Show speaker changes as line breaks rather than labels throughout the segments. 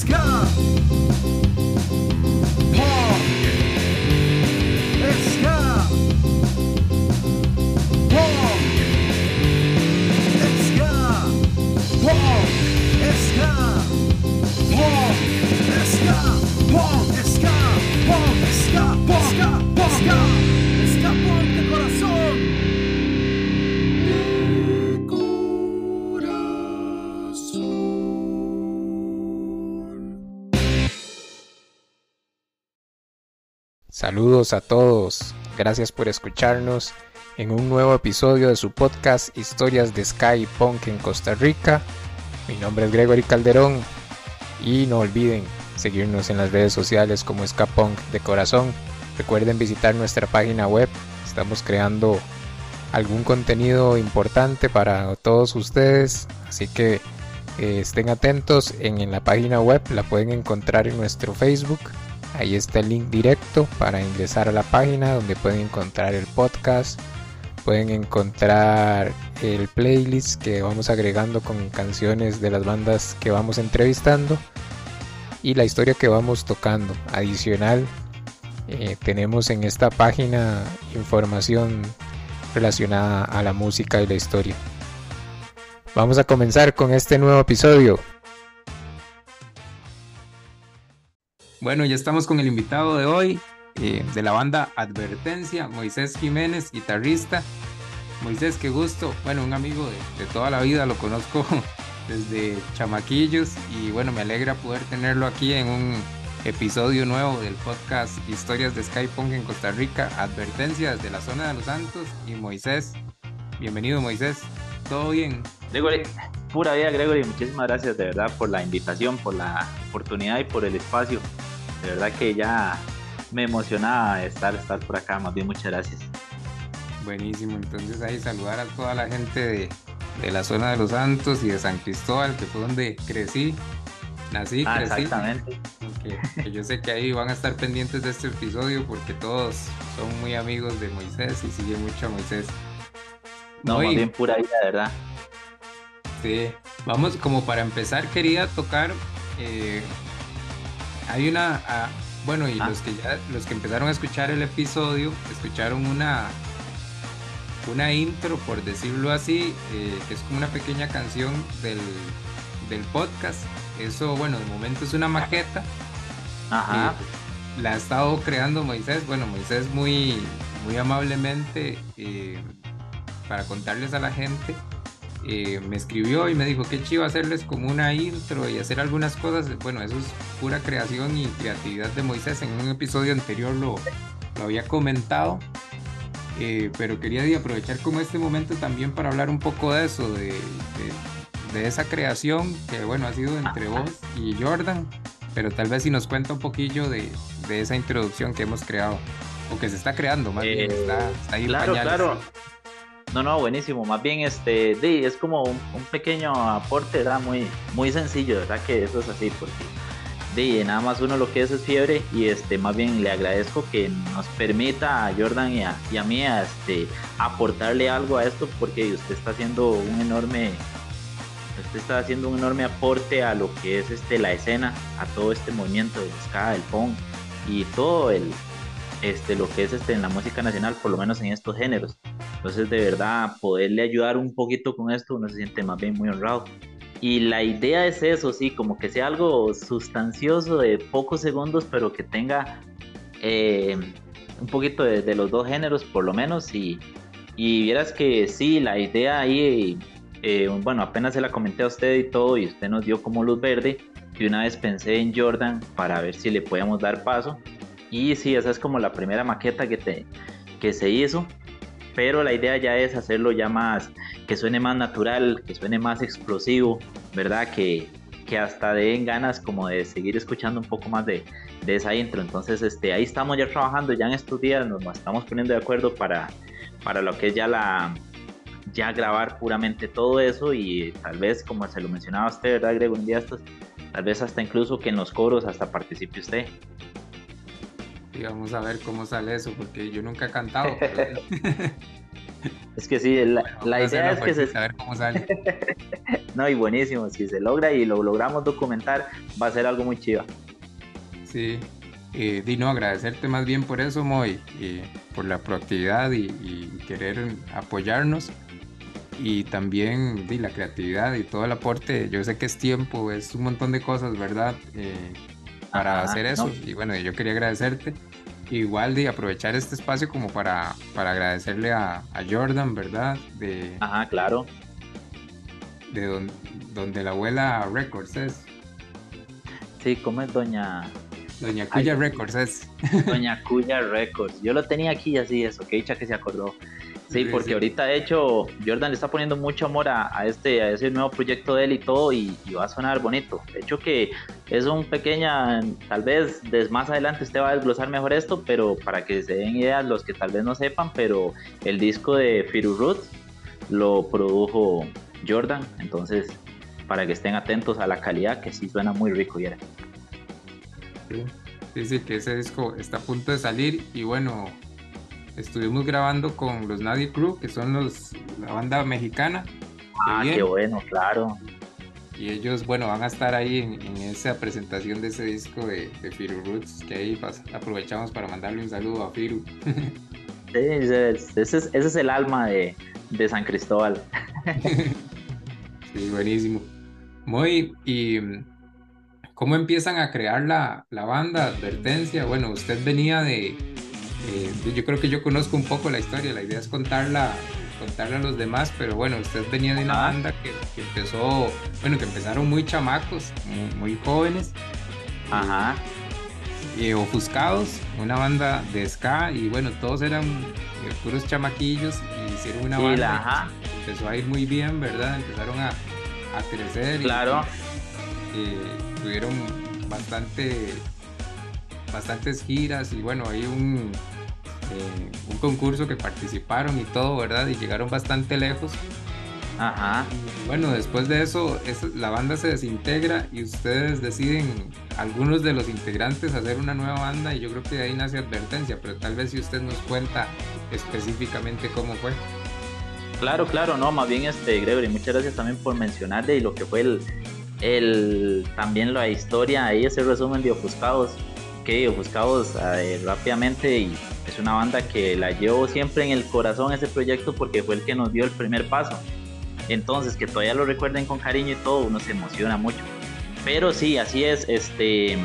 Alaska. Paul. Alaska. Paul. Alaska. Paul. Alaska. Paul.
Saludos a todos, gracias por escucharnos en un nuevo episodio de su podcast Historias de Sky Punk en Costa Rica. Mi nombre es Gregory Calderón y no olviden seguirnos en las redes sociales como Ska Punk de Corazón. Recuerden visitar nuestra página web, estamos creando algún contenido importante para todos ustedes, así que eh, estén atentos en, en la página web, la pueden encontrar en nuestro Facebook Ahí está el link directo para ingresar a la página donde pueden encontrar el podcast, pueden encontrar el playlist que vamos agregando con canciones de las bandas que vamos entrevistando y la historia que vamos tocando. Adicional, eh, tenemos en esta página información relacionada a la música y la historia. Vamos a comenzar con este nuevo episodio. Bueno, ya estamos con el invitado de hoy, eh, de la banda Advertencia, Moisés Jiménez, guitarrista. Moisés, qué gusto. Bueno, un amigo de, de, toda la vida, lo conozco desde chamaquillos y bueno, me alegra poder tenerlo aquí en un episodio nuevo del podcast Historias de Skypunk en Costa Rica, Advertencia desde la zona de los Santos y Moisés. Bienvenido Moisés, ¿todo bien?
Gregory, pura vida Gregory, muchísimas gracias de verdad por la invitación, por la oportunidad y por el espacio. De verdad que ya me emocionaba estar, estar por acá, más bien muchas gracias.
Buenísimo, entonces ahí saludar a toda la gente de, de la zona de Los Santos y de San Cristóbal, que fue donde crecí, nací,
Ah,
crecí.
exactamente.
Que, que yo sé que ahí van a estar pendientes de este episodio porque todos son muy amigos de Moisés y siguen mucho a Moisés.
No,
Muy-
más bien pura vida, verdad.
Sí, vamos, como para empezar, quería tocar. eh, hay una. ah, bueno, y
Ah.
los que ya, los que empezaron a escuchar el episodio, escucharon una. Una intro, por decirlo así, eh, que es como una pequeña canción del, del podcast. Eso, bueno, de momento es una maqueta.
Ajá.
eh, la ha estado creando Moisés. Bueno, Moisés muy, muy amablemente, eh, para contarles a la gente, eh, me escribió y me dijo que chivo hacerles como una intro y hacer algunas cosas. Bueno, eso es pura creación y creatividad de Moisés. En un episodio anterior lo, lo había comentado. eh, pero quería aprovechar como este momento también para hablar un poco de eso, de, de- de esa creación que bueno ha sido entre vos y Jordan, pero tal vez si nos cuenta un poquillo de, de esa introducción que hemos creado, o que se está creando, más bien,
Eh,
está, está ahí
claro. No, no, buenísimo. Más bien, este, es como un, pequeño aporte, ¿verdad? Muy, muy sencillo, ¿verdad? Que eso es así, porque nada más uno lo que es es fiebre y este, más bien le agradezco que nos permita a Jordan y a, y a mí este, aportarle algo a esto, porque usted está haciendo un enorme, usted está haciendo un enorme aporte a lo que es este, la escena, a todo este movimiento del ska, del punk y todo el, este, lo que es este, en la música nacional, por lo menos en estos géneros. Entonces, de verdad, poderle ayudar un poquito con esto, uno se siente más bien muy honrado. Y la idea es eso, sí, como que sea algo sustancioso de pocos segundos, pero que tenga eh, un poquito de, de los dos géneros, por lo menos. Y, y vieras que sí, la idea ahí, eh, bueno, apenas se la comenté a usted y todo, y usted nos dio como luz verde. Y una vez pensé en Jordan para ver si le podíamos dar paso. Y sí, esa es como la primera maqueta que, te, que se hizo. Pero la idea ya es hacerlo ya más, que suene más natural, que suene más explosivo, ¿verdad? Que, que hasta den ganas como de seguir escuchando un poco más de, de esa intro. Entonces, este, ahí estamos ya trabajando, ya en estos días nos estamos poniendo de acuerdo para, para lo que es ya la ya grabar puramente todo eso y tal vez, como se lo mencionaba usted, ¿verdad, Grego? Un día tal vez hasta incluso que en los coros hasta participe usted.
Y vamos a ver cómo sale eso, porque yo nunca he cantado. pero-
Es que sí, la,
Bueno,
la idea es que se,
fuerte, A ver cómo sale.
no, y buenísimo, si se logra y lo logramos documentar, va a ser algo muy chiva.
Sí, eh, Dino, agradecerte más bien por eso, Moy, eh, por la proactividad y, querer apoyarnos y también di, la creatividad y todo el aporte. Yo sé que es tiempo, es un montón de cosas, ¿verdad? Eh, para hacer eso. Y bueno, yo quería agradecerte. Igual de aprovechar este espacio como para, para agradecerle a, Jordan, ¿verdad? De,
Ajá, claro.
De donde la abuela Records es.
Sí, ¿cómo es doña?
Doña Cuya Records es.
Doña Cuya Records. Yo lo tenía aquí así, eso, que dicha que se acordó. Sí, porque ahorita de hecho Jordan le está poniendo mucho amor a, este a ese nuevo proyecto de él y todo y, va a sonar bonito. De hecho que es un pequeña, tal vez más adelante usted va a desglosar mejor esto, pero para que se den ideas los que tal vez no sepan, pero el disco de Firu Roots lo produjo Jordan, entonces para que estén atentos a la calidad que sí suena muy rico y era.
Sí, sí, que ese disco está a punto de salir y bueno, estuvimos grabando con los Nadie Crew, que son los, la banda mexicana.
Ah, qué bueno, claro.
Y ellos, bueno, van a estar ahí en, esa presentación de ese disco de, Firu Roots, que ahí aprovechamos para mandarle un saludo a Firu.
Sí, ese es, el alma de, San Cristóbal.
sí, buenísimo. Muy, y ¿cómo empiezan a crear la, la banda? Advertencia, bueno, usted venía de, eh, yo creo que yo conozco un poco la historia, la idea es contarla, contarla a los demás, pero bueno, usted venía de una banda que, empezó, bueno, que empezaron muy chamacos, muy, jóvenes.
Ajá.
Y, ofuscados, una banda de ska y bueno, todos eran eh, puros chamaquillos y hicieron una banda. empezó a ir muy bien, ¿verdad? Empezaron a, a crecer.
Claro.
Y, eh, tuvieron bastante bastantes giras y bueno, hay un, eh, un concurso que participaron y todo, ¿verdad? Y llegaron bastante lejos.
Ajá.
bueno, después de eso, la banda se desintegra y ustedes deciden, algunos de los integrantes, hacer una nueva banda y yo creo que de ahí nace advertencia, pero tal vez si usted nos cuenta específicamente cómo fue.
Claro, claro, no, más bien este Gregory, muchas gracias también por mencionarle y lo que fue el, el también la historia, ahí ese resumen de Ofuscados que Ofuscados eh, rápidamente y es una banda que la llevo siempre en el corazón ese proyecto porque fue el que nos dio el primer paso. Entonces, que todavía lo recuerden con cariño y todo, uno emociona mucho. Pero sí, así es, este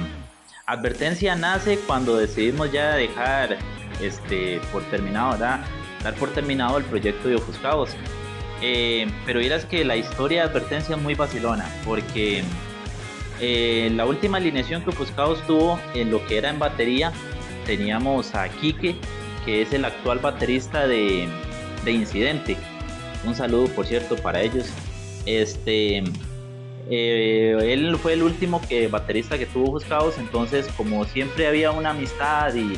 advertencia nace cuando decidimos ya dejar este por terminado. Dar por terminado el proyecto de Ofuscados. Eh, pero dirás que la historia de advertencia es muy vacilona, porque eh, la última alineación que Ofuscados tuvo en lo que era en batería, teníamos a Kike, que es el actual baterista de, Incidente. Un saludo, por cierto, para ellos. Este, eh, él fue el último que baterista que tuvo Ofuscados, entonces como siempre había una amistad y,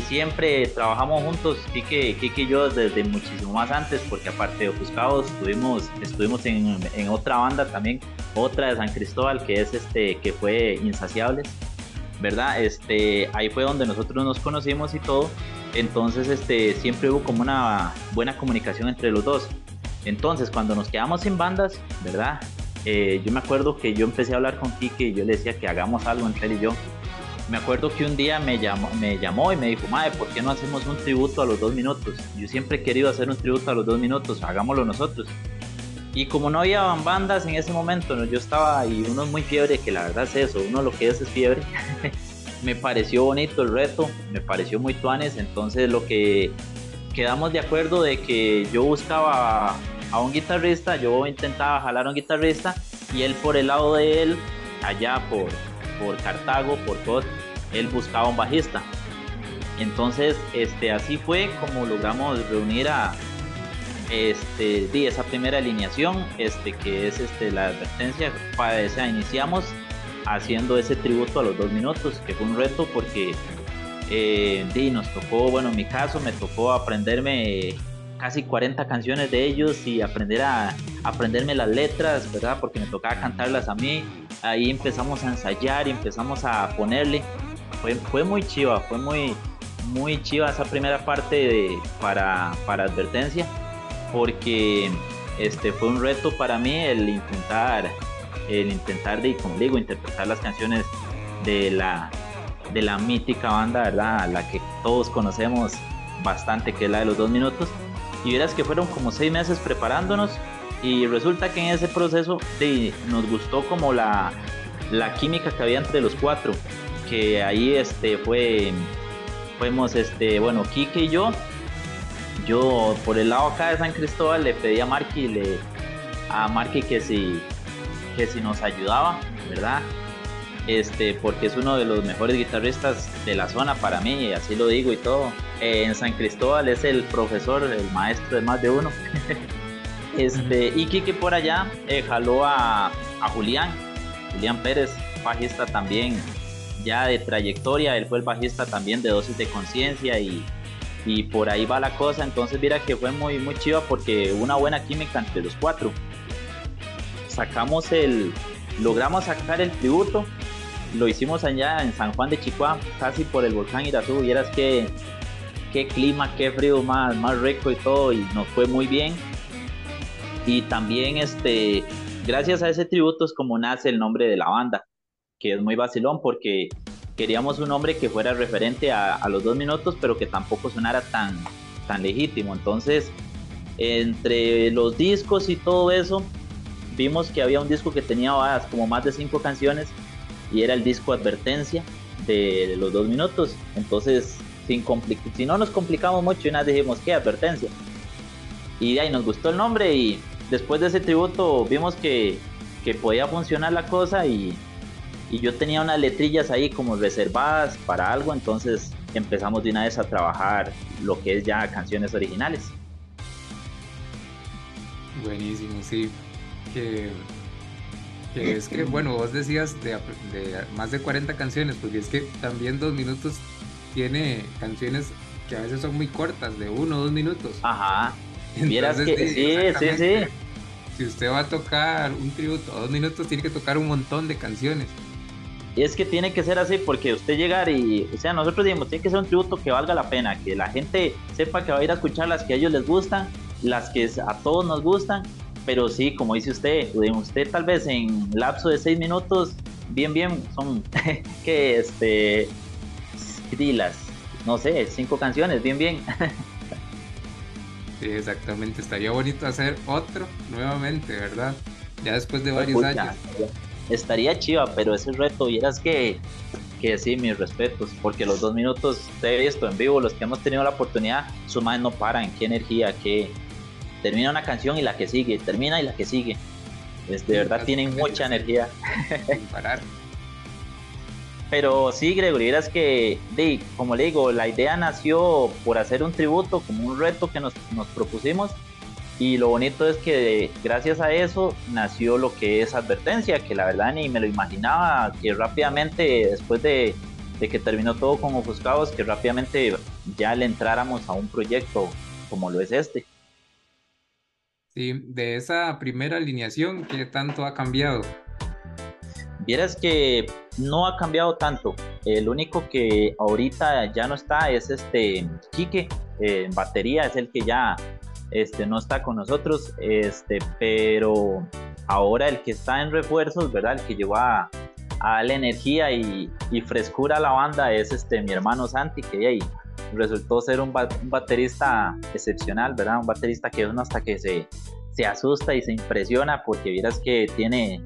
siempre trabajamos juntos, Kike, Kike y yo desde muchísimo más antes, porque aparte de Ofuscados estuvimos, estuvimos en, en otra banda también otra de San Cristóbal que es este que fue Insaciables, ¿verdad? Este, ahí fue donde nosotros nos conocimos y todo. Entonces, este, siempre hubo como una buena comunicación entre los dos. Entonces, cuando nos quedamos sin bandas, ¿verdad? Eh, yo me acuerdo que yo empecé a hablar con Kike y yo le decía que hagamos algo entre él y yo. Me acuerdo que un día me llamó, me llamó y me dijo, Madre, ¿por qué no hacemos un tributo a los dos minutos? Yo siempre he querido hacer un tributo a los dos minutos, hagámoslo nosotros. Y como no había bandas en ese momento, yo estaba y uno es muy fiebre, que la verdad es eso, uno lo que es es fiebre. me pareció bonito el reto, me pareció muy tuanes, entonces lo que quedamos de acuerdo de que yo buscaba a un guitarrista, yo intentaba jalar a un guitarrista y él por el lado de él, allá por, por Cartago, por todo, él buscaba un bajista. Entonces, este, así fue como logramos reunir a, este, di esa primera alineación, este, que es este, la advertencia, para esa iniciamos haciendo ese tributo a los dos minutos, que fue un reto porque eh, di, nos tocó, bueno, en mi caso me tocó aprenderme casi 40 canciones de ellos y aprender a aprenderme las letras, ¿verdad? Porque me tocaba cantarlas a mí. Ahí empezamos a ensayar y empezamos a ponerle. Fue, muy chiva, fue muy, muy chiva esa primera parte de, para, para advertencia porque este, fue un reto para mí el intentar, el intentar de, como digo, interpretar las canciones de la, de la mítica banda, ¿verdad? La que todos conocemos bastante, que es la de los dos minutos. Y verás que fueron como seis meses preparándonos y resulta que en ese proceso de, nos gustó como la, la química que había entre los cuatro, que ahí este, fue, fuimos, este, bueno, Kike y yo, yo por el lado acá de San Cristóbal le pedí a Marky, le, a Marky que si, que si nos ayudaba, ¿verdad? Este, porque es uno de los mejores guitarristas de la zona para mí, y así lo digo y todo. Eh, en San Cristóbal es el profesor, el maestro de más de uno. este, y Kike por allá eh, jaló a, a Julián, Julián Pérez, bajista también ya de trayectoria, él fue el bajista también de Dosis de Conciencia y, por ahí va la cosa, entonces mira que fue muy, muy chiva porque una buena química entre los cuatro. Sacamos el, logramos sacar el tributo, lo hicimos allá en San Juan de Chicoa, casi por el volcán Irazú, vieras que qué clima, qué frío más, más rico y todo, y nos fue muy bien. Y también este, gracias a ese tributo es como nace el nombre de la banda, que es muy vacilón porque queríamos un nombre que fuera referente a, los dos minutos, pero que tampoco sonara tan, tan legítimo. Entonces, entre los discos y todo eso, vimos que había un disco que tenía como más de cinco canciones y era el disco Advertencia de los dos minutos. Entonces, sin si no nos complicamos mucho y nada dijimos, ¿qué advertencia? Y de ahí nos gustó el nombre y después de ese tributo vimos que, que podía funcionar la cosa y, y yo tenía unas letrillas ahí como reservadas para algo, entonces empezamos de una vez a trabajar lo que es ya canciones originales.
Buenísimo, sí. Que, que es que, bueno, vos decías de, de, más de 40 canciones, porque es que también dos minutos tiene canciones que a veces son muy cortas, de uno o dos minutos.
Ajá. Entonces, sí, sí, sí.
Si usted va a tocar un tributo a dos minutos, tiene que tocar un montón de canciones.
Y es que tiene que ser así porque usted llegar y, o sea, nosotros decimos, tiene que ser un tributo que valga la pena, que la gente sepa que va a ir a escuchar las que a ellos les gustan, las que a todos nos gustan, pero sí, como dice usted, usted tal vez en lapso de seis minutos, bien, bien, son que este, las, no sé, cinco canciones, bien, bien.
Sí, exactamente. Estaría bonito hacer otro nuevamente, ¿verdad? Ya después de varios años.
Estaría chiva, pero ese reto, vieras que, que sí, mis respetos, porque los dos minutos de esto en vivo, los que hemos tenido la oportunidad, su madre no paran, qué energía, que termina una canción y la que sigue, termina y la que sigue. Es, de verdad tienen mucha energía.
Sin parar.
Pero sí, Gregory, es que, como le digo, la idea nació por hacer un tributo, como un reto que nos, propusimos. Y lo bonito es que gracias a eso nació lo que es advertencia, que la verdad ni me lo imaginaba, que rápidamente, después de, que terminó todo con Ofuscados, que rápidamente ya le entráramos a un proyecto como lo es este.
Sí, de esa primera alineación, ¿qué tanto ha cambiado?
Vieras que no ha cambiado tanto. El único que ahorita ya no está es este Quique, eh, en batería, es el que ya este, no está con nosotros, este, pero ahora el que está en refuerzos, ¿verdad? El que lleva a, la energía y, frescura a la banda es este, mi hermano Santi, que ahí resultó ser un, baterista excepcional, ¿verdad? Un baterista que uno hasta que se, se asusta y se impresiona porque vieras que tiene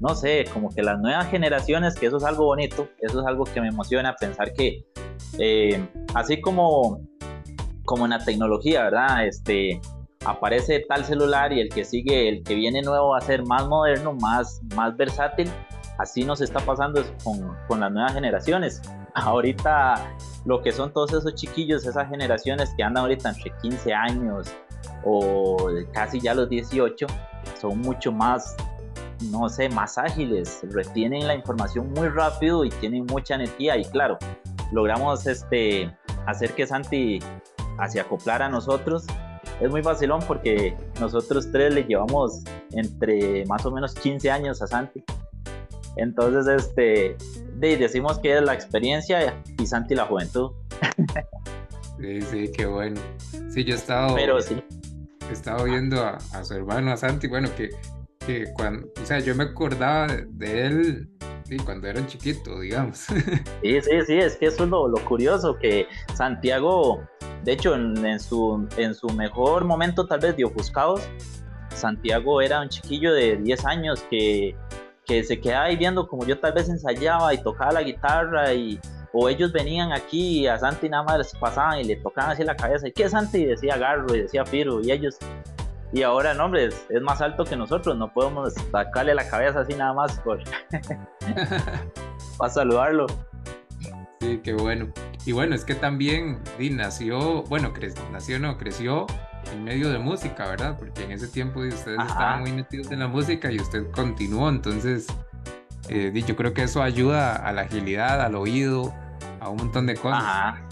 no sé, como que las nuevas generaciones, que eso es algo bonito, eso es algo que me emociona pensar que eh, así como, como en la tecnología, ¿verdad? Este, aparece tal celular y el que sigue, el que viene nuevo va a ser más moderno, más, más versátil. Así nos está pasando con, con las nuevas generaciones. Ahorita lo que son todos esos chiquillos, esas generaciones que andan ahorita entre 15 años o casi ya los 18, son mucho más no sé, más ágiles, retienen la información muy rápido y tienen mucha energía y claro, logramos este, hacer que Santi se acoplara a nosotros. Es muy vacilón porque nosotros tres le llevamos entre más o menos 15 años a Santi. Entonces, este, decimos que es la experiencia y Santi la juventud.
Sí, sí, qué bueno. Sí, yo he estado...
Pero sí
estaba viendo a, a su hermano, a Santi, bueno, que, que cuando, o sea, yo me acordaba de, él sí, cuando era chiquito, digamos.
Sí, sí, sí, es que eso es lo, lo curioso, que Santiago, de hecho, en, en su, en su mejor momento tal vez de ofuscados, Santiago era un chiquillo de 10 años que, que se quedaba ahí viendo como yo tal vez ensayaba y tocaba la guitarra y o ellos venían aquí y a Santi nada más les pasaban y le tocaban así la cabeza y qué Santi decía Garro y decía Firo y ellos y ahora no hombre es, es más alto que nosotros no podemos sacarle la cabeza así nada más por para saludarlo
Sí, qué bueno. Y bueno, es que también Di nació, bueno, cre nació no, creció en medio de música, ¿verdad? Porque en ese tiempo ustedes
Ajá.
estaban muy metidos en la música y usted continuó, entonces eh, Di, yo creo que eso ayuda a la agilidad, al oído, a un montón de cosas.
Ajá.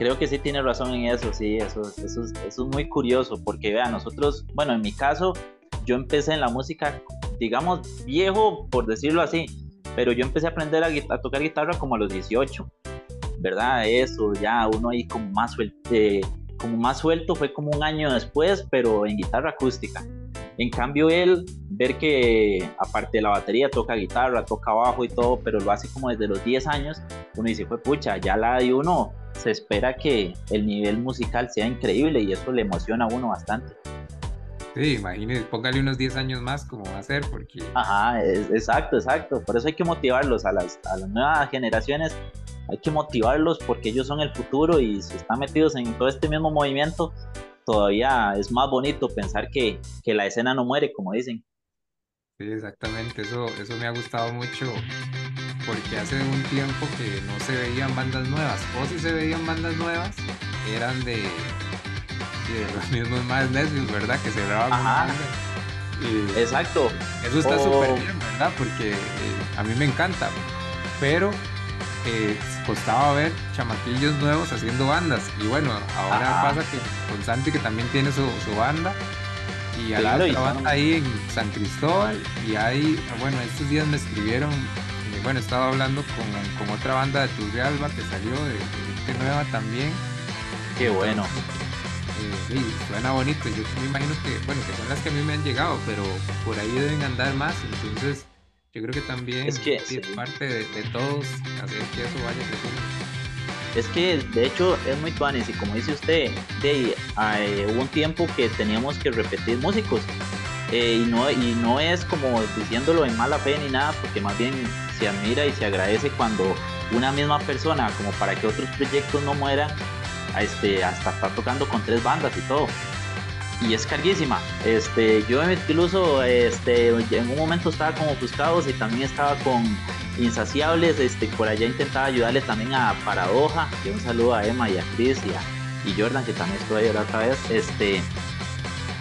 Creo que sí tiene razón en eso, sí, eso, eso, es- eso es muy curioso, porque vean, nosotros, bueno, en mi caso, yo empecé en la música, digamos, viejo, por decirlo así, pero yo empecé a aprender a, a tocar guitarra como a los 18, ¿verdad? Eso, ya uno ahí como más suelto, como más suelto fue como un año después, pero en guitarra acústica. En cambio, él, ver que aparte de la batería toca guitarra, toca bajo y todo, pero lo hace como desde los 10 años, uno dice, fue pucha, ya la de uno se espera que el nivel musical sea increíble y eso le emociona a uno bastante.
Sí, imagínese, póngale unos 10 años más como va a ser, porque
Ajá, es- exacto, exacto. Por eso hay que motivarlos a las, a las nuevas generaciones. Hay que motivarlos porque ellos son el futuro y si están metidos en todo este mismo movimiento, todavía es más bonito pensar que, que la escena no muere, como dicen.
sí, exactamente, eso, eso me ha gustado mucho, porque hace un tiempo que no se veían bandas nuevas, o si se veían bandas nuevas, eran de, de los mismos más necios, ¿verdad? Que se grababan
Ajá.
Y
Exacto.
eso está
O-
súper bien, ¿verdad? Porque eh, a mí me encanta, pero eh, costaba ver chamaquillos nuevos haciendo bandas. Y bueno, ahora
Ajá.
pasa que con Santi, que también tiene su, su banda, y
Claro, y
otra banda ahí en San Cristóbal, y hay, bueno, estos días me escribieron, bueno, estaba hablando con, con otra banda de Turrialba que salió, de, de gente nueva también.
Qué bueno.
Eh, sí, suena bonito. Yo me imagino que, bueno, que son las que a mí me han llegado, pero por ahí deben andar más. Entonces, yo creo que también
Es que,
sí, es
sí.
parte de, de todos hacer que eso vaya creciendo.
Es que de hecho es muy tuanis y como dice usted, de, eh, hubo un tiempo que teníamos que repetir músicos eh, y, no, y no es como diciéndolo en mala fe ni nada, porque más bien se admira y se agradece cuando una misma persona, como para que otros proyectos no mueran, este, hasta está tocando con tres bandas y todo. Y es carguísima. Este, yo incluso este, en un momento estaba con Ofuscados y también estaba con Insaciables. Este, por allá intentaba ayudarle también a Paradoja. Y un saludo a Emma y a Chris y, a, Jordan, que también estuvo ahí la otra vez. Este,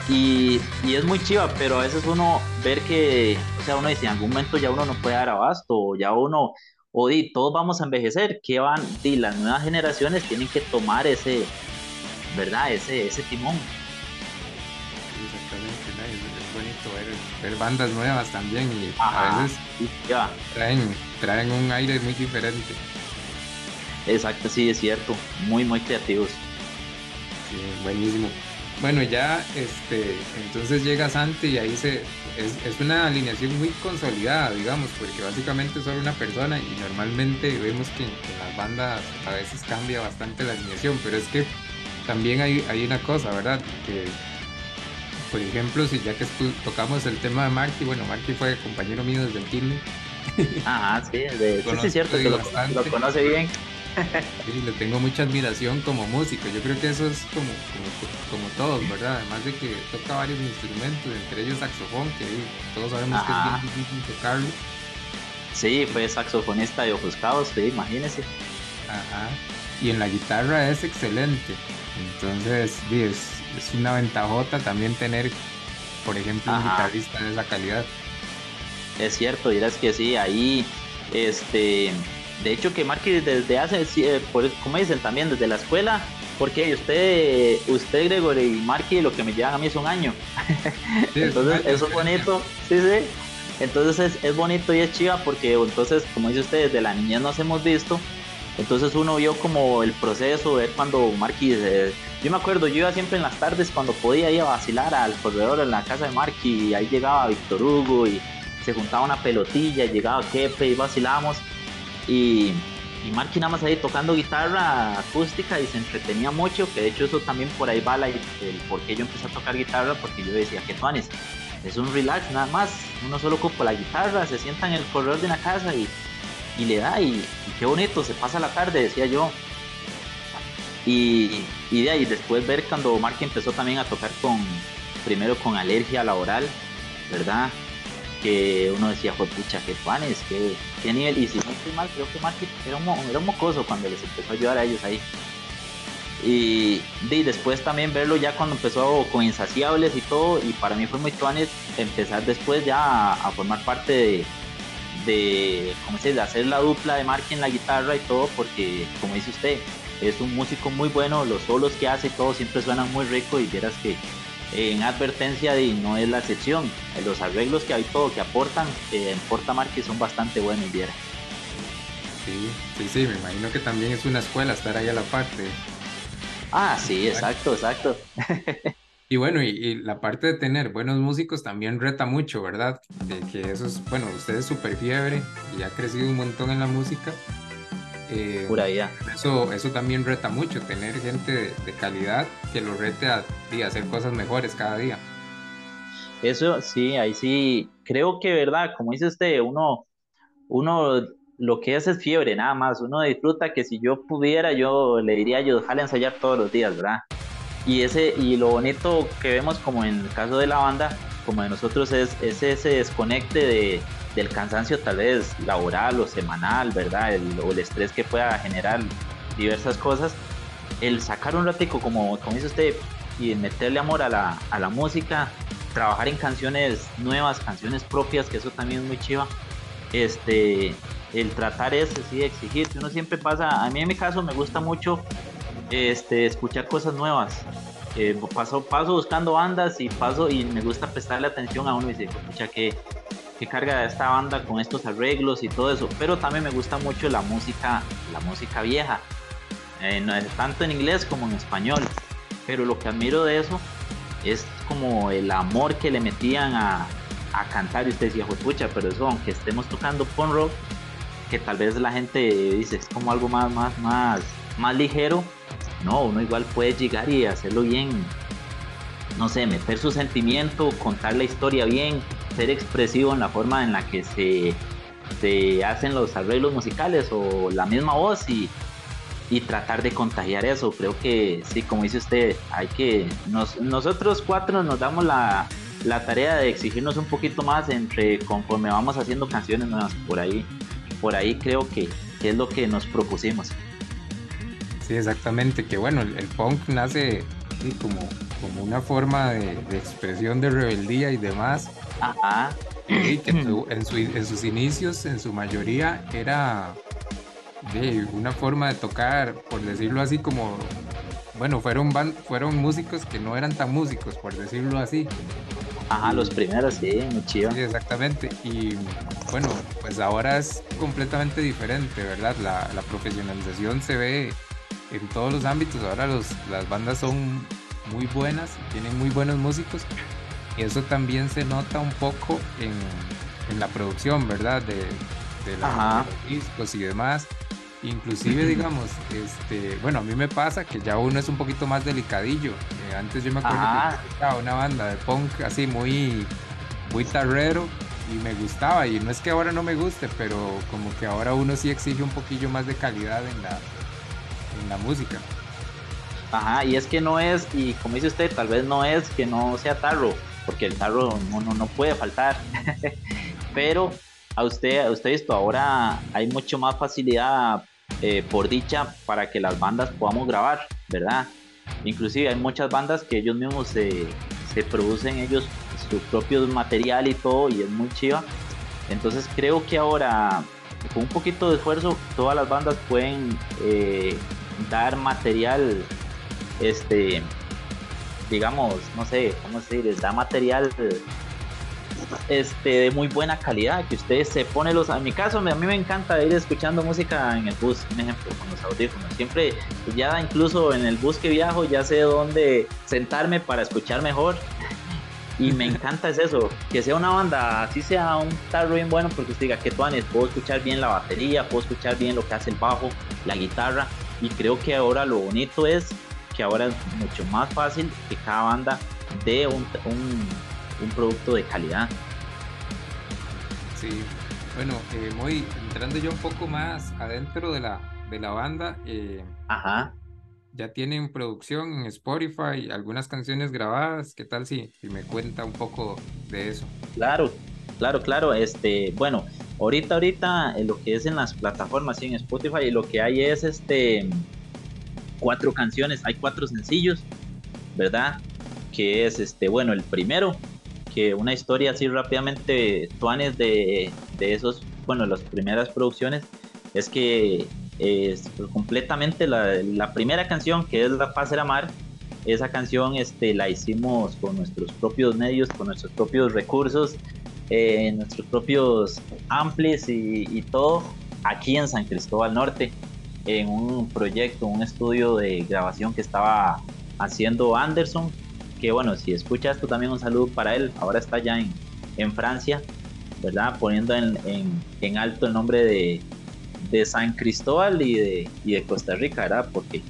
y, y es muy chiva, pero a veces uno ver que, o sea, uno dice, en algún momento ya uno no puede dar abasto, o ya uno, o di, todos vamos a envejecer, que van, di, las nuevas generaciones tienen que tomar ese, ¿verdad? Ese, ese timón.
Exactamente, ¿no? Es, es bonito ver, ver bandas nuevas también y
Ajá.
a veces
ya,
traen, traen un aire muy diferente.
exacto, sí, es cierto, muy, muy creativos.
Sí, buenísimo. Bueno, ya este, entonces llega Santi y ahí se es, es una alineación muy consolidada, digamos, porque básicamente es solo una persona y normalmente vemos que, que en las bandas a veces cambia bastante la alineación, pero es que también hay, hay una cosa, ¿verdad? Que, por ejemplo, si ya que tocamos el tema de Marky, bueno, Marky fue compañero mío desde el kinder,
Ajá, sí, de, sí, sí, es cierto, que lo conoce bien.
Y le tengo mucha admiración como músico. Yo creo que eso es como, como, como todos, ¿verdad? Además de que toca varios instrumentos, entre ellos saxofón, que todos sabemos que es bien difícil tocarlo.
Sí, fue saxofonista de Ofuscados, sí, imagínese.
Ajá. Y en la guitarra es excelente. Entonces, sí, es, es una ventajota también tener, por ejemplo, un
Ajá.
guitarrista de esa calidad.
Es cierto, dirás que sí, ahí, este, de hecho que Marky desde hace, eh, por, como dicen también, desde la escuela, porque usted, usted Gregory y Marky lo que me llevan a mí es un año.
Sí,
Entonces, eso es bonito, sí, sí. Entonces es, es bonito y es chiva porque entonces, como dice usted, desde la niñez nos hemos visto Entonces uno vio como el proceso, ver cuando Marky, eh, yo me acuerdo, yo iba siempre en las tardes cuando podía ir a vacilar al corredor en la casa de Marky y ahí llegaba Víctor Hugo y se juntaba una pelotilla, llegaba Kepe y vacilábamos y, y nada más ahí tocando guitarra acústica y se entretenía mucho, que de hecho eso también por ahí va la, el por qué yo empecé a tocar guitarra, porque yo decía que tuanes, es un relax nada más, uno solo ocupa la guitarra, se sienta en el corredor de una casa y y le da y, qué bonito, se pasa la tarde, decía yo. Y, de ahí después ver cuando Mark empezó también a tocar con, primero con alergia laboral, ¿verdad? Que uno decía, pues pucha, qué panes, qué, qué nivel. Y si no estoy mal, creo que Mark era un, era mocoso cuando les empezó a ayudar a ellos ahí. Y, y, después también verlo ya cuando empezó con Insaciables y todo, y para mí fue muy tuanes empezar después ya a formar parte de, de, ¿cómo se de hacer la dupla de Mark en la guitarra y todo, porque como dice usted, es un músico muy bueno, los solos que hace y todo siempre suenan muy rico y vieras que en advertencia de no es la excepción, los arreglos que hay todo que aportan eh, en Porta Marque son bastante buenos, viera.
Sí, sí, sí, me imagino que también es una escuela estar ahí a la parte.
Ah, sí, exacto, exacto.
Y bueno, y, la parte de tener buenos músicos también reta mucho, ¿verdad? De que eso es, bueno, usted es súper fiebre y ha crecido un montón en la música.
Eh, Pura vida.
Eso, eso también reta mucho, tener gente de, calidad que lo rete a, a, hacer cosas mejores cada día.
Eso sí, ahí sí, creo que, ¿verdad? Como dice usted, uno, uno lo que hace es fiebre, nada más. Uno disfruta que si yo pudiera, yo le diría yo, déjale ensayar todos los días, ¿verdad? Y, ese, y lo bonito que vemos como en el caso de la banda, como de nosotros, es, ese desconecte de, del cansancio tal vez laboral o semanal, ¿verdad? El, o el estrés que pueda generar diversas cosas. El sacar un ratico, como, como dice usted, y meterle amor a la, a la música, trabajar en canciones nuevas, canciones propias, que eso también es muy chiva. Este, el tratar es sí, exigir, uno siempre pasa, a mí en mi caso me gusta mucho este, escuchar cosas nuevas. Eh, paso, paso buscando bandas y paso y me gusta prestarle atención a uno y decir, escucha que, que carga esta banda con estos arreglos y todo eso. Pero también me gusta mucho la música, la música vieja, eh, tanto en inglés como en español. Pero lo que admiro de eso es como el amor que le metían a, cantar y usted decía, escucha, pero eso aunque estemos tocando punk rock, que tal vez la gente dice es como algo más, más, más, más ligero, no, uno igual puede llegar y hacerlo bien. No sé, meter su sentimiento, contar la historia bien, ser expresivo en la forma en la que se, se hacen los arreglos musicales o la misma voz y, tratar de contagiar eso. Creo que sí, como dice usted, hay que. nosotros cuatro nos damos la, tarea de exigirnos un poquito más entre conforme vamos haciendo canciones nuevas. Por ahí, por ahí creo que es lo que nos propusimos.
Sí, exactamente, que bueno, el, punk nace como, como una forma de, expresión de rebeldía y demás. Ajá. Y que en, sus inicios, en su mayoría, era de una forma de tocar, por decirlo así, como, bueno, fueron, fueron músicos que no eran tan músicos, por decirlo así.
Ajá, los primeros, sí, muy chido.
Sí, exactamente. Y bueno, pues ahora es completamente diferente, ¿verdad? La, la profesionalización se ve en todos los ámbitos. Ahora los, las bandas son muy buenas, tienen muy buenos músicos. Y eso también se nota un poco en, en la producción, ¿verdad? De, de, los discos y demás. Inclusive, digamos, este, bueno, a mí me pasa que ya uno es un poquito más delicadillo. Eh, antes yo me acuerdo que estaba una banda de punk así muy, muy tarrero y me gustaba. Y no es que ahora no me guste, pero como que ahora uno sí exige un poquillo más de calidad en la, la música.
Ajá, y es que no es, y como dice usted, tal vez no es que no sea tarro, porque el tarro no, no, puede faltar. Pero a usted, a usted esto, ahora hay mucho más facilidad eh, por dicha para que las bandas podamos grabar, ¿verdad? Inclusive hay muchas bandas que ellos mismos se, se producen ellos su propio material y todo, y es muy chiva. Entonces creo que ahora, con un poquito de esfuerzo, todas las bandas pueden eh, dar material, este, digamos, no sé, ¿cómo decir? Da material este, de muy buena calidad, que usted se pone los... En mi caso, a mí me encanta ir escuchando música en el bus, un ejemplo, con los audífonos. Siempre, ya incluso en el bus que viajo, ya sé dónde sentarme para escuchar mejor. Y me encanta es eso, que sea una banda, así sea un tarro bien bueno, porque usted diga que tuanes, puedo escuchar bien la batería, puedo escuchar bien lo que hace el bajo, la guitarra, y creo que ahora lo bonito es que ahora es mucho más fácil que cada banda dé un, un, producto de calidad.
Sí, bueno, eh, muy entrando yo un poco más adentro de la, de la banda, eh,
Ajá
ya tienen producción en Spotify, algunas canciones grabadas. ¿Qué tal si, si me cuenta un poco de eso?
Claro, claro, claro. Este, bueno, ahorita, ahorita, en lo que es en las plataformas, en Spotify, lo que hay es este cuatro canciones, hay cuatro sencillos, ¿verdad? Que es este, bueno, el primero, que una historia así rápidamente, tuanes de, de esos, bueno, las primeras producciones, es que es completamente la, primera canción que es La Paz era Mar. Esa canción este, la hicimos con nuestros propios medios, con nuestros propios recursos, eh, nuestros propios amplis y, todo aquí en San Cristóbal Norte, en un proyecto, un estudio de grabación que estaba haciendo Anderson. Que bueno, si escuchas tú también un saludo para él. Ahora está ya en, en Francia, ¿verdad? Poniendo en, en alto el nombre de, de San Cristóbal y de, de Costa Rica, ¿verdad? Porque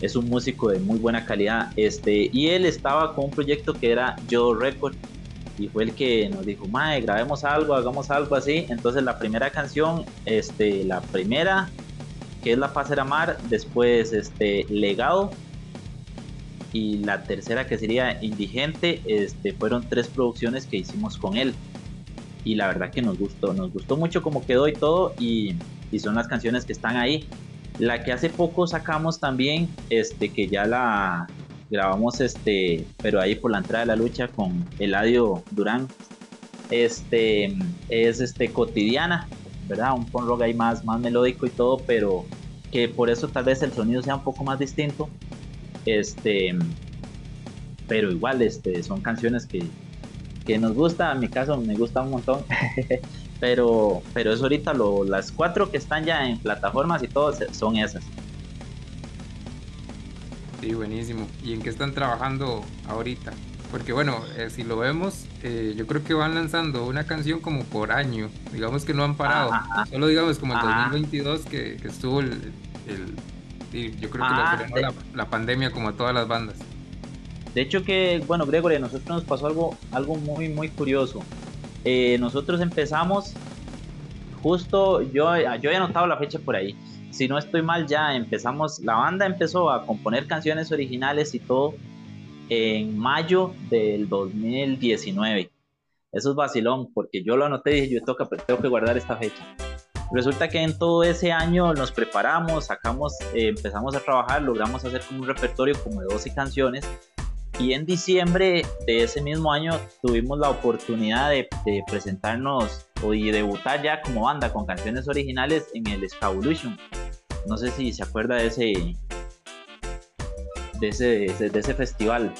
es un músico de muy buena calidad. Este, y él estaba con un proyecto que era Joe Record. Y fue el que nos dijo, Mae, grabemos algo, hagamos algo así. Entonces la primera canción, este, la primera, que es La Paz era Mar, después este, Legado. Y la tercera que sería Indigente, este, fueron tres producciones que hicimos con él. Y la verdad que nos gustó, nos gustó mucho cómo quedó y todo. Y y son las canciones que están ahí. La que hace poco sacamos también, este, que ya la grabamos, este, pero ahí por la entrada de la lucha con Eladio Durán, este, es este, cotidiana, ¿verdad? Un punk rock ahí más, más melódico y todo, pero que por eso tal vez el sonido sea un poco más distinto, este, pero igual, este, son canciones que, que nos gusta, en mi caso me gusta un montón. Pero, pero es ahorita lo, las cuatro que están ya en plataformas y todo son esas.
Sí, buenísimo. ¿Y en qué están trabajando ahorita? Porque bueno, eh, si lo vemos, eh, yo creo que van lanzando una canción como por año. Digamos que no han parado. Solo digamos como el 2022 que, que estuvo el... yo creo que lo la, la, pandemia como a todas las bandas.
De hecho que, bueno, Gregory, a nosotros nos pasó algo, algo muy, muy curioso. Eh, nosotros empezamos justo, yo, yo he anotado la fecha por ahí. Si no estoy mal, ya empezamos, la banda empezó a componer canciones originales y todo en mayo del 2019. Eso es vacilón, porque yo lo anoté y dije, yo que, tengo que guardar esta fecha. Resulta que en todo ese año nos preparamos, sacamos, eh, empezamos a trabajar, logramos hacer como un repertorio como de 12 canciones y en diciembre de ese mismo año tuvimos la oportunidad de, presentarnos y debutar ya como banda con canciones originales en el Scavolution. No sé si se acuerda de ese de ese, de ese festival.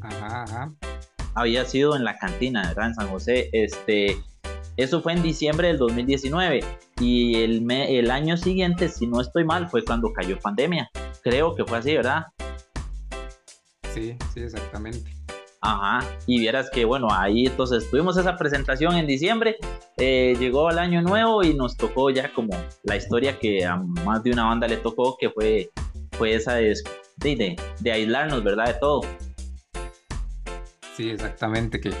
Ajá, ajá.
Había sido en la cantina, ¿verdad? En San José. Este, eso fue en diciembre del 2019. Y el, el año siguiente, si no estoy mal, fue cuando cayó pandemia. Creo que fue así, ¿verdad?
Sí, sí, exactamente.
Ajá, y vieras que bueno, ahí entonces tuvimos esa presentación en diciembre, eh, llegó el año nuevo y nos tocó ya como la historia que a más de una banda le tocó, que fue, fue esa de, de, aislarnos, ¿verdad? De todo.
Sí, exactamente, que,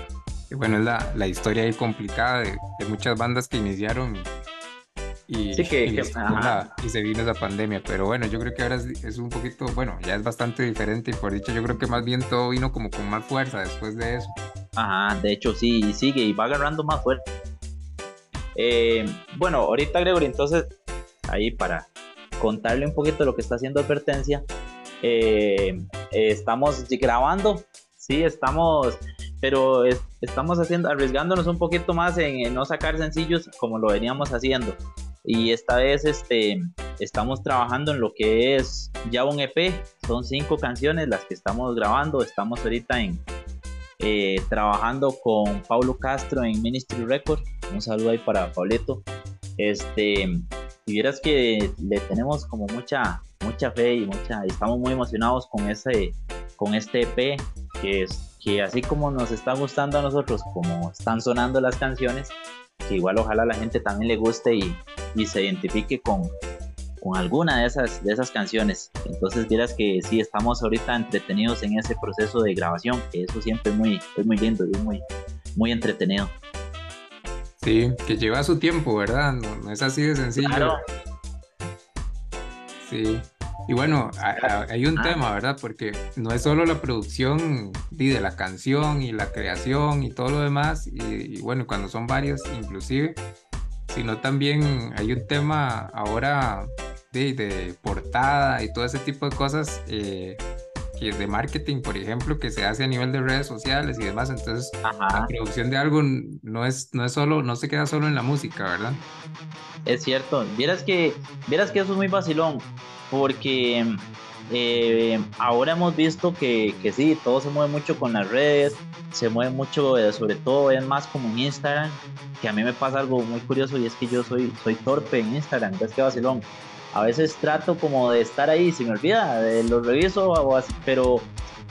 bueno, es la, la historia ahí complicada de, de, muchas bandas que iniciaron y, se vino esa pandemia. Pero bueno, yo creo que ahora es, un poquito, bueno, ya es bastante diferente y por dicho yo creo que más bien todo vino como con más fuerza después de eso.
Ajá, de hecho sí, sigue y va agarrando más fuerza. Eh, bueno, ahorita Gregory, entonces, ahí para contarle un poquito lo que está haciendo Advertencia, eh, estamos grabando, sí, estamos pero estamos haciendo, arriesgándonos un poquito más en, no sacar sencillos como lo veníamos haciendo y esta vez este, estamos trabajando en lo que es ya un EP, son cinco canciones las que estamos grabando, estamos ahorita en, eh, trabajando con Paulo Castro en Ministry Record. Un saludo ahí para Pablito. Este, y vieras que le tenemos como mucha, mucha fe y mucha, estamos muy emocionados con ese, con este EP, que es, que así como nos está gustando a nosotros, como están sonando las canciones, que igual ojalá la gente también le guste y, y se identifique con, con alguna de esas, de esas canciones. Entonces vieras que sí, estamos ahorita entretenidos en ese proceso de grabación, que eso siempre es muy, es muy lindo y es muy, muy entretenido.
Sí, que lleva su tiempo, ¿verdad? No, es así de sencillo. Claro. Sí. Y bueno, hay un ah. tema, ¿verdad? Porque no es solo la producción de la canción y la creación y todo lo demás, y, bueno, cuando son varios inclusive, sino también hay un tema ahora de, de portada y todo ese tipo de cosas eh, que es de marketing, por ejemplo, que se hace a nivel de redes sociales y demás. Entonces, la producción de algo no es, no es solo, no se queda solo en la música, ¿verdad?
Es cierto. Vieras que, vieras que eso es muy vacilón, porque eh, ahora hemos visto que, que, sí, todo se mueve mucho con las redes, se mueve mucho, eh, sobre todo es más como en Instagram, que a mí me pasa algo muy curioso y es que yo soy, soy torpe en Instagram, es que vacilón a veces trato como de estar ahí, se me olvida, lo reviso pero,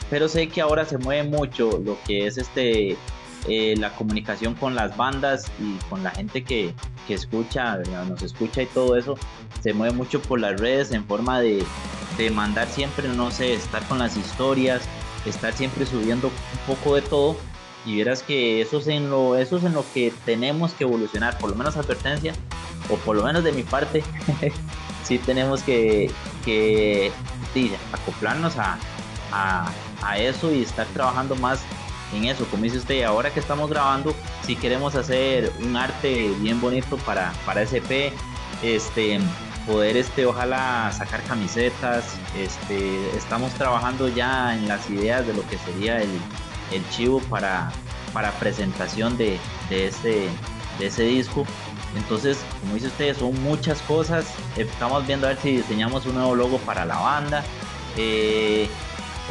pero sé que ahora se mueve mucho lo que es este eh, la comunicación con las bandas y con la gente que, que escucha, nos escucha y todo eso, se mueve mucho por las redes en forma de, de mandar siempre, no sé, estar con las historias, estar siempre subiendo un poco de todo y verás que eso es en lo eso es en lo que tenemos que evolucionar por lo menos advertencia o por lo menos de mi parte sí tenemos que, que acoplarnos a, a, eso y estar trabajando más en eso. Como dice usted, ahora que estamos grabando, si queremos hacer un arte bien bonito para, para SP, este, poder este, ojalá sacar camisetas, este, estamos trabajando ya en las ideas de lo que sería el, el chivo para, para presentación de, de, este, de ese disco entonces, como dice usted, son muchas cosas. Estamos viendo a ver si diseñamos un nuevo logo para la banda. Eh,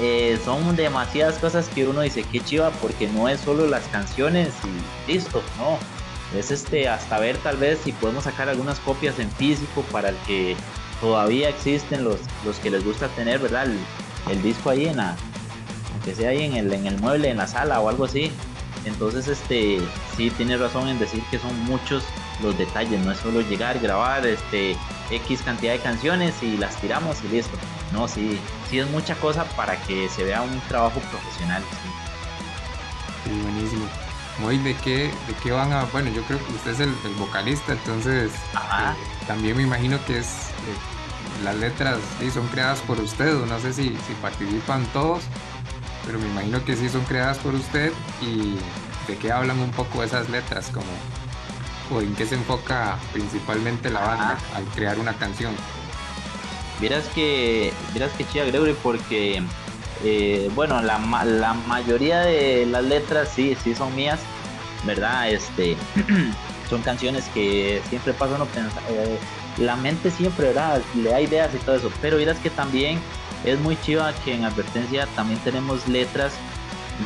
eh, son demasiadas cosas que uno dice que chiva porque no es solo las canciones y listo, no. Es este hasta ver tal vez si podemos sacar algunas copias en físico para el que todavía existen los, los que les gusta tener, ¿verdad? El, disco ahí en la, aunque sea ahí en el, en el mueble, en la sala o algo así. Entonces, este, sí tiene razón en decir que son muchos los detalles, no es solo llegar, grabar este X cantidad de canciones y las tiramos y listo. No, sí, sí es mucha cosa para que se vea un trabajo profesional.
Sí, buenísimo. Muy de qué, de qué van a, bueno, yo creo que usted es el, vocalista, entonces eh, también me imagino que es eh, las letras sí, son creadas por usted, no sé si, si participan todos, pero me imagino que sí son creadas por usted y de qué hablan un poco esas letras, como o en qué se enfoca principalmente la banda al crear una canción?
Miras que, miras que chida Gregory porque eh, bueno, la, la, mayoría de las letras sí, sí son mías, ¿verdad? Este, son canciones que siempre pasa uno pensar, eh, la mente siempre, ¿verdad? Le da ideas y todo eso, pero miras que también es muy chiva que en advertencia también tenemos letras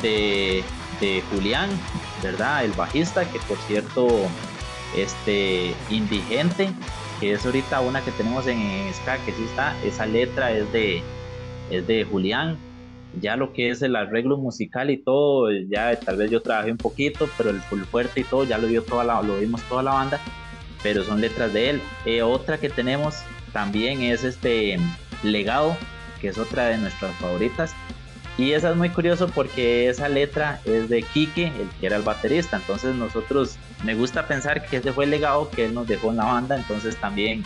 de, de Julián, ¿verdad? El bajista, que por cierto este Indigente, que es ahorita una que tenemos en Ska, que sí está, esa letra es de, es de Julián. Ya lo que es el arreglo musical y todo, ya tal vez yo trabajé un poquito, pero el full fuerte y todo ya lo vio toda la, lo vimos toda la banda, pero son letras de él. Eh, otra que tenemos también es este Legado, que es otra de nuestras favoritas. Y esa es muy curioso porque esa letra es de Quique, el que era el baterista. Entonces nosotros, me gusta pensar que ese fue el legado que él nos dejó en la banda. Entonces también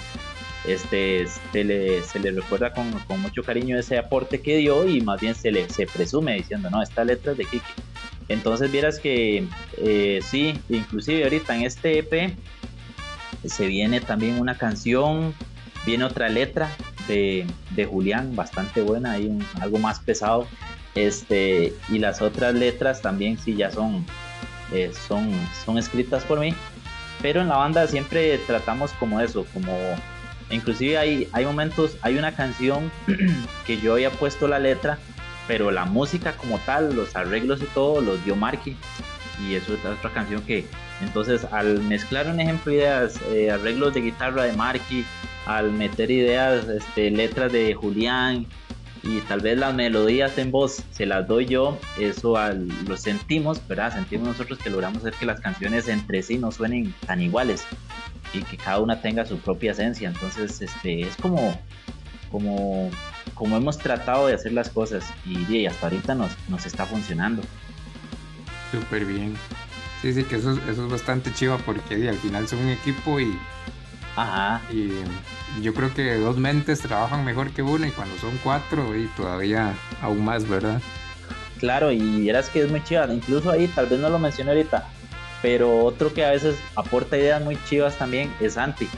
este, se, le, se le recuerda con, mucho cariño ese aporte que dio y más bien se le se presume diciendo, no, esta letra es de Quique. Entonces vieras que eh, sí, inclusive ahorita en este EP se viene también una canción, viene otra letra de, de Julián, bastante buena, hay algo más pesado este, y las otras letras también sí ya son, eh, son, son escritas por mí. Pero en la banda siempre tratamos como eso, como inclusive hay, hay momentos, hay una canción que yo había puesto la letra, pero la música como tal, los arreglos y todo, los dio Marky. Y eso es otra canción que, entonces, al mezclar un ejemplo ideas, eh, arreglos de guitarra de Marky, al meter ideas, este, letras de Julián y tal vez las melodías en voz se las doy yo, eso al, lo sentimos, ¿verdad? Sentimos nosotros que logramos hacer que las canciones entre sí no suenen tan iguales y que cada una tenga su propia esencia. Entonces, este, es como, como, como hemos tratado de hacer las cosas y, hasta ahorita nos, nos está funcionando.
Súper bien. Sí, sí, que eso, eso es bastante chiva porque al final son un equipo y
Ajá.
Y yo creo que dos mentes trabajan mejor que una y cuando son cuatro y todavía aún más, ¿verdad?
Claro, y verás que es muy chiva. Incluso ahí, tal vez no lo mencioné ahorita, pero otro que a veces aporta ideas muy chivas también es Santi.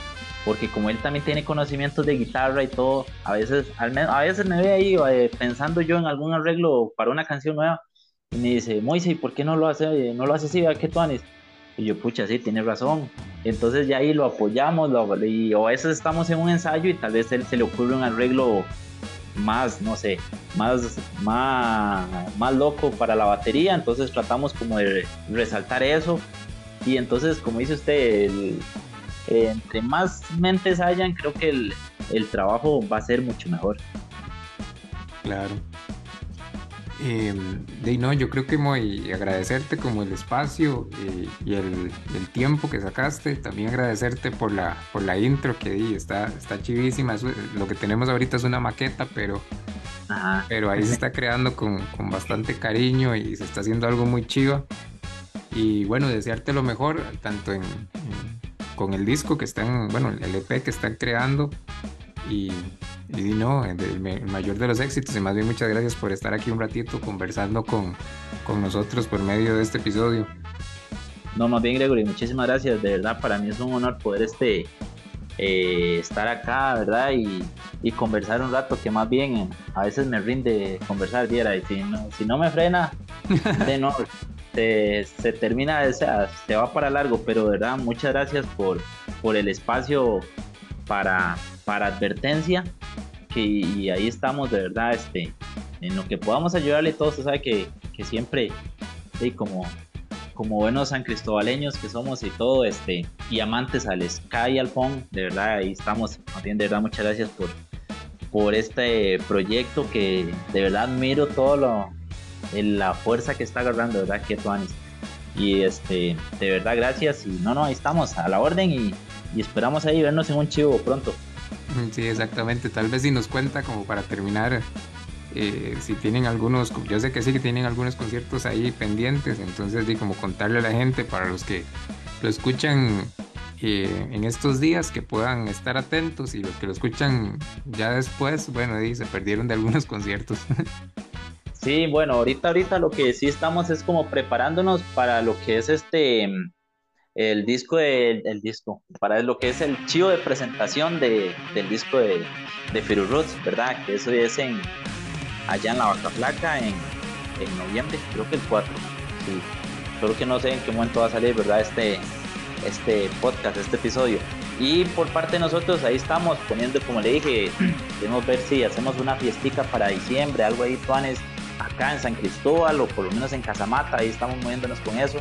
Porque como él también tiene conocimientos de guitarra y todo, a veces, al menos, a veces me ve ahí eh, pensando yo en algún arreglo para una canción nueva y me dice, Moise, ¿por qué no lo hace, no lo hace así? ¿Qué tú haces? Y yo, pucha, sí, tiene razón. Entonces ya ahí lo apoyamos, lo, y, o a veces estamos en un ensayo y tal vez él se le ocurre un arreglo más, no sé, más, más, más loco para la batería, entonces tratamos como de resaltar eso. Y entonces, como dice usted, entre más mentes hayan, creo que el, el trabajo va a ser mucho mejor.
Claro. Eh, de no, yo creo que muy agradecerte como el espacio eh, y el, tiempo que sacaste, también agradecerte por la, por la intro que di, está, está chivísima, lo que tenemos ahorita es una maqueta, pero, pero ahí se está creando con, con, bastante cariño y se está haciendo algo muy chido. Y bueno, desearte lo mejor, tanto en, con el disco que están, bueno, el EP que están creando y y no, el, mayor de los éxitos. Y más bien muchas gracias por estar aquí un ratito conversando con, con nosotros por medio de este episodio.
No, más bien Gregory, muchísimas gracias. De verdad, para mí es un honor poder este, eh, estar acá, ¿verdad? Y, y, conversar un rato, que más bien eh, a veces me rinde conversar, viera, y si no, si no me frena, de no, se, se termina, o sea, se va para largo, pero de verdad, muchas gracias por, por el espacio para, para advertencia y ahí estamos de verdad este, en lo que podamos ayudarle todos, usted sabe que, que siempre y como, como buenos san cristobaleños que somos y todo, este, y amantes al Sky y al Pong, de verdad ahí estamos, de verdad muchas gracias por, por este proyecto que de verdad admiro todo lo, la fuerza que está agarrando, verdad que Tuanis. Y este, de verdad gracias y no, no, ahí estamos a la orden y, y esperamos ahí vernos en un chivo pronto.
Sí, exactamente. Tal vez si nos cuenta como para terminar, eh, si tienen algunos, yo sé que sí que tienen algunos conciertos ahí pendientes, entonces di como contarle a la gente para los que lo escuchan eh, en estos días que puedan estar atentos y los que lo escuchan ya después, bueno, di, se perdieron de algunos conciertos.
Sí, bueno, ahorita, ahorita lo que sí estamos es como preparándonos para lo que es este el disco de, el disco, para lo que es el chivo de presentación de, del disco de, de Firu Roots, ¿verdad? Que eso es en allá en la Vaca Flaca en, en noviembre, creo que el 4. Sí. Creo que no sé en qué momento va a salir, ¿verdad? Este, este podcast, este episodio. Y por parte de nosotros, ahí estamos poniendo, como le dije, queremos ver si hacemos una fiestica para diciembre, algo ahí, Tuanes, acá en San Cristóbal o por lo menos en Casamata, ahí estamos moviéndonos con eso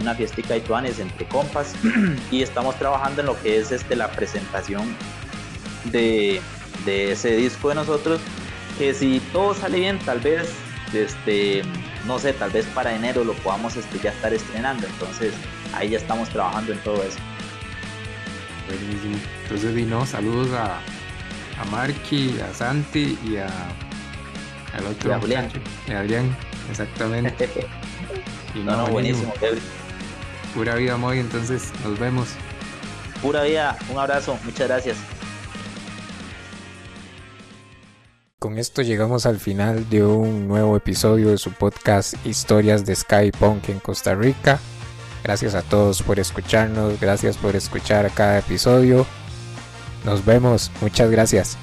una fiestica de tuanes entre compas y estamos trabajando en lo que es este, la presentación de, de ese disco de nosotros que si todo sale bien tal vez este no sé tal vez para enero lo podamos este, ya estar estrenando. Entonces ahí ya estamos trabajando en todo eso.
Entonces Dino saludos a, a Marky a Santi y a al otro
y a Julián.
y a Adrián exactamente.
Y no, no, buenísimo
Pura vida, Moy. Entonces, nos vemos.
Pura vida. Un abrazo. Muchas gracias.
Con esto llegamos al final de un nuevo episodio de su podcast Historias de Sky Punk en Costa Rica. Gracias a todos por escucharnos, gracias por escuchar cada episodio. Nos vemos, muchas gracias.